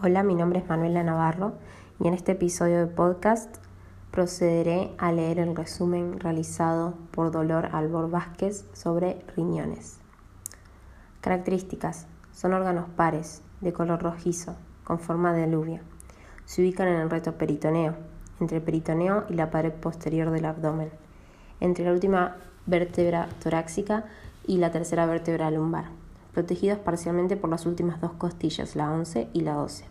Hola, mi nombre es Manuela Navarro y en este episodio de podcast procederé a leer el resumen realizado por Dolor Albor Vázquez sobre riñones. Características. Son órganos pares, de color rojizo, con forma de aluvia. Se ubican en el reto peritoneo, entre el peritoneo y la pared posterior del abdomen, entre la última vértebra torácica y la tercera vértebra lumbar protegidos parcialmente por las últimas dos costillas, la 11 y la 12.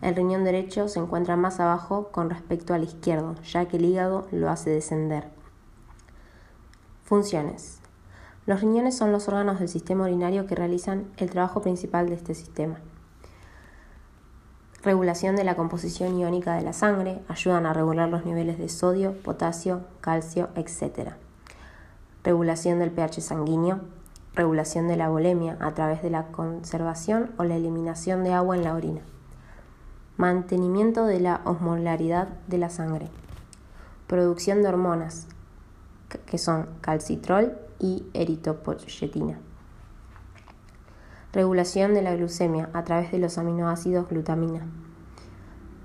El riñón derecho se encuentra más abajo con respecto al izquierdo, ya que el hígado lo hace descender. Funciones. Los riñones son los órganos del sistema urinario que realizan el trabajo principal de este sistema. Regulación de la composición iónica de la sangre, ayudan a regular los niveles de sodio, potasio, calcio, etc. Regulación del pH sanguíneo, regulación de la bulimia a través de la conservación o la eliminación de agua en la orina, mantenimiento de la osmolaridad de la sangre, producción de hormonas que son calcitrol y eritopoyetina, regulación de la glucemia a través de los aminoácidos glutamina,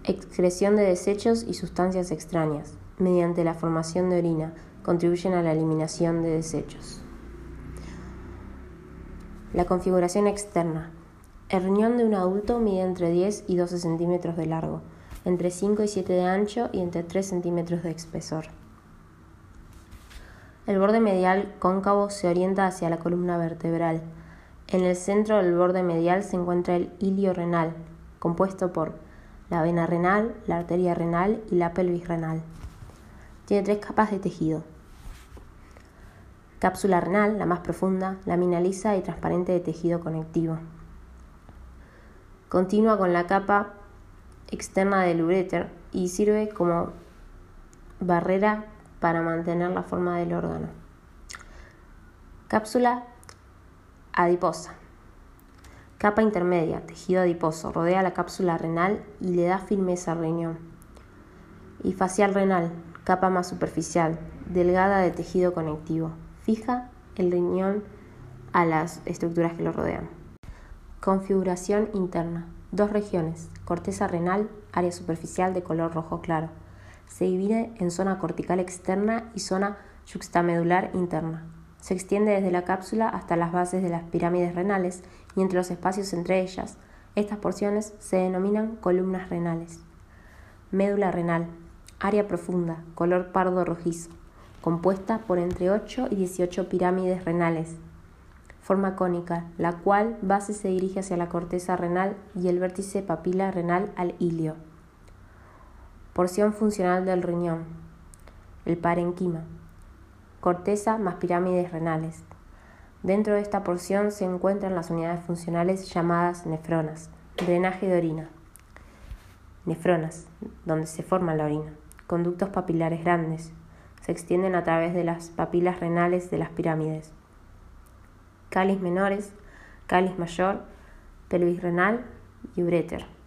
excreción de desechos y sustancias extrañas. Mediante la formación de orina contribuyen a la eliminación de desechos. La configuración externa. El riñón de un adulto mide entre 10 y 12 centímetros de largo, entre 5 y 7 de ancho y entre 3 centímetros de espesor. El borde medial cóncavo se orienta hacia la columna vertebral. En el centro del borde medial se encuentra el ilio renal, compuesto por la vena renal, la arteria renal y la pelvis renal. Tiene tres capas de tejido. Cápsula renal, la más profunda, lámina lisa y transparente de tejido conectivo. Continúa con la capa externa del uréter y sirve como barrera para mantener la forma del órgano. Cápsula adiposa. Capa intermedia, tejido adiposo, rodea la cápsula renal y le da firmeza al riñón. Y facial renal, capa más superficial, delgada de tejido conectivo fija el riñón a las estructuras que lo rodean. Configuración interna. Dos regiones. Corteza renal, área superficial de color rojo claro. Se divide en zona cortical externa y zona yuxtamedular interna. Se extiende desde la cápsula hasta las bases de las pirámides renales y entre los espacios entre ellas. Estas porciones se denominan columnas renales. Médula renal, área profunda, color pardo rojizo compuesta por entre 8 y 18 pirámides renales. Forma cónica, la cual base se dirige hacia la corteza renal y el vértice papila renal al ilio. Porción funcional del riñón. El parenquima. Corteza más pirámides renales. Dentro de esta porción se encuentran las unidades funcionales llamadas nefronas, drenaje de orina. Nefronas, donde se forma la orina. Conductos papilares grandes, se extienden a través de las papilas renales de las pirámides. Cáliz menores, cáliz mayor, pelvis renal y uréter.